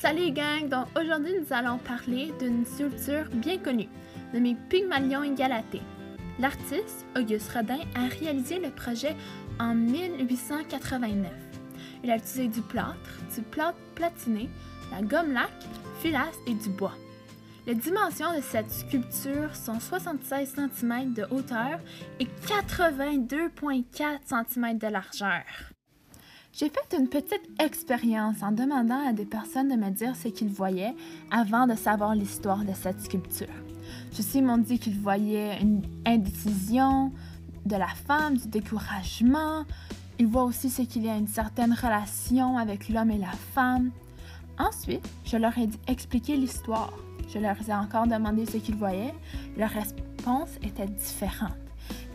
Salut gang! Donc aujourd'hui nous allons parler d'une sculpture bien connue, nommée Pygmalion. L'artiste, Auguste Rodin, a réalisé le projet en 1889. Il a utilisé du plâtre, du plâtre platiné, la gomme lac, filasse et du bois. Les dimensions de cette sculpture sont 76 cm de hauteur et 82,4 cm de largeur. J'ai fait une petite expérience en demandant à des personnes de me dire ce qu'ils voyaient avant de savoir l'histoire de cette sculpture. Ceux-ci m'ont dit qu'ils voyaient une indécision de la femme, du découragement. Ils voient aussi ce qu'il y a une certaine relation avec l'homme et la femme. Ensuite, je leur ai expliqué l'histoire. Je leur ai encore demandé ce qu'ils voyaient. Leur réponse était différente.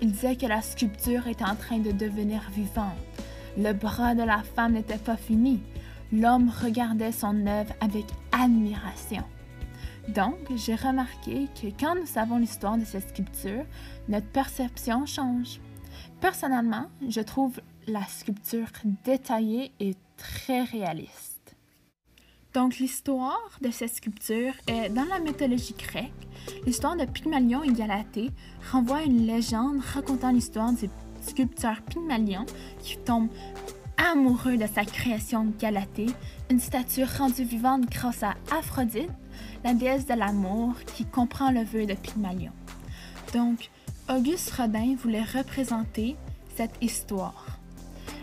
Ils disaient que la sculpture était en train de devenir vivante. Le bras de la femme n'était pas fini. L'homme regardait son œuvre avec admiration. Donc, j'ai remarqué que quand nous savons l'histoire de cette sculpture, notre perception change. Personnellement, je trouve la sculpture détaillée et très réaliste. Donc, l'histoire de cette sculpture est dans la mythologie grecque. L'histoire de Pygmalion et Galatée renvoie à une légende racontant l'histoire du sculpteur Pygmalion qui tombe amoureux de sa création Galatée, une statue rendue vivante grâce à Aphrodite, la déesse de l'amour qui comprend le vœu de Pygmalion. Donc, Auguste Rodin voulait représenter cette histoire.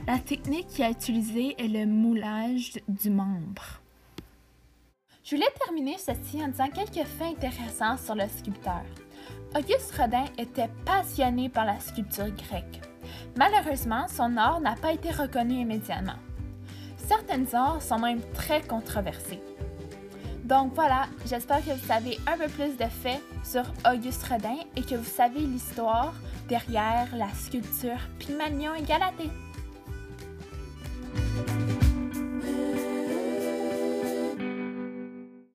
La technique qu'il a utilisée est le moulage du membre. Je voulais terminer ceci en disant quelques faits intéressants sur le sculpteur. Auguste Rodin était passionné par la sculpture grecque. Malheureusement, son art n'a pas été reconnu immédiatement. Certaines arts sont même très controversés. Donc voilà, j'espère que vous savez un peu plus de faits sur Auguste Rodin et que vous savez l'histoire derrière la sculpture Pygmalion et Galatée.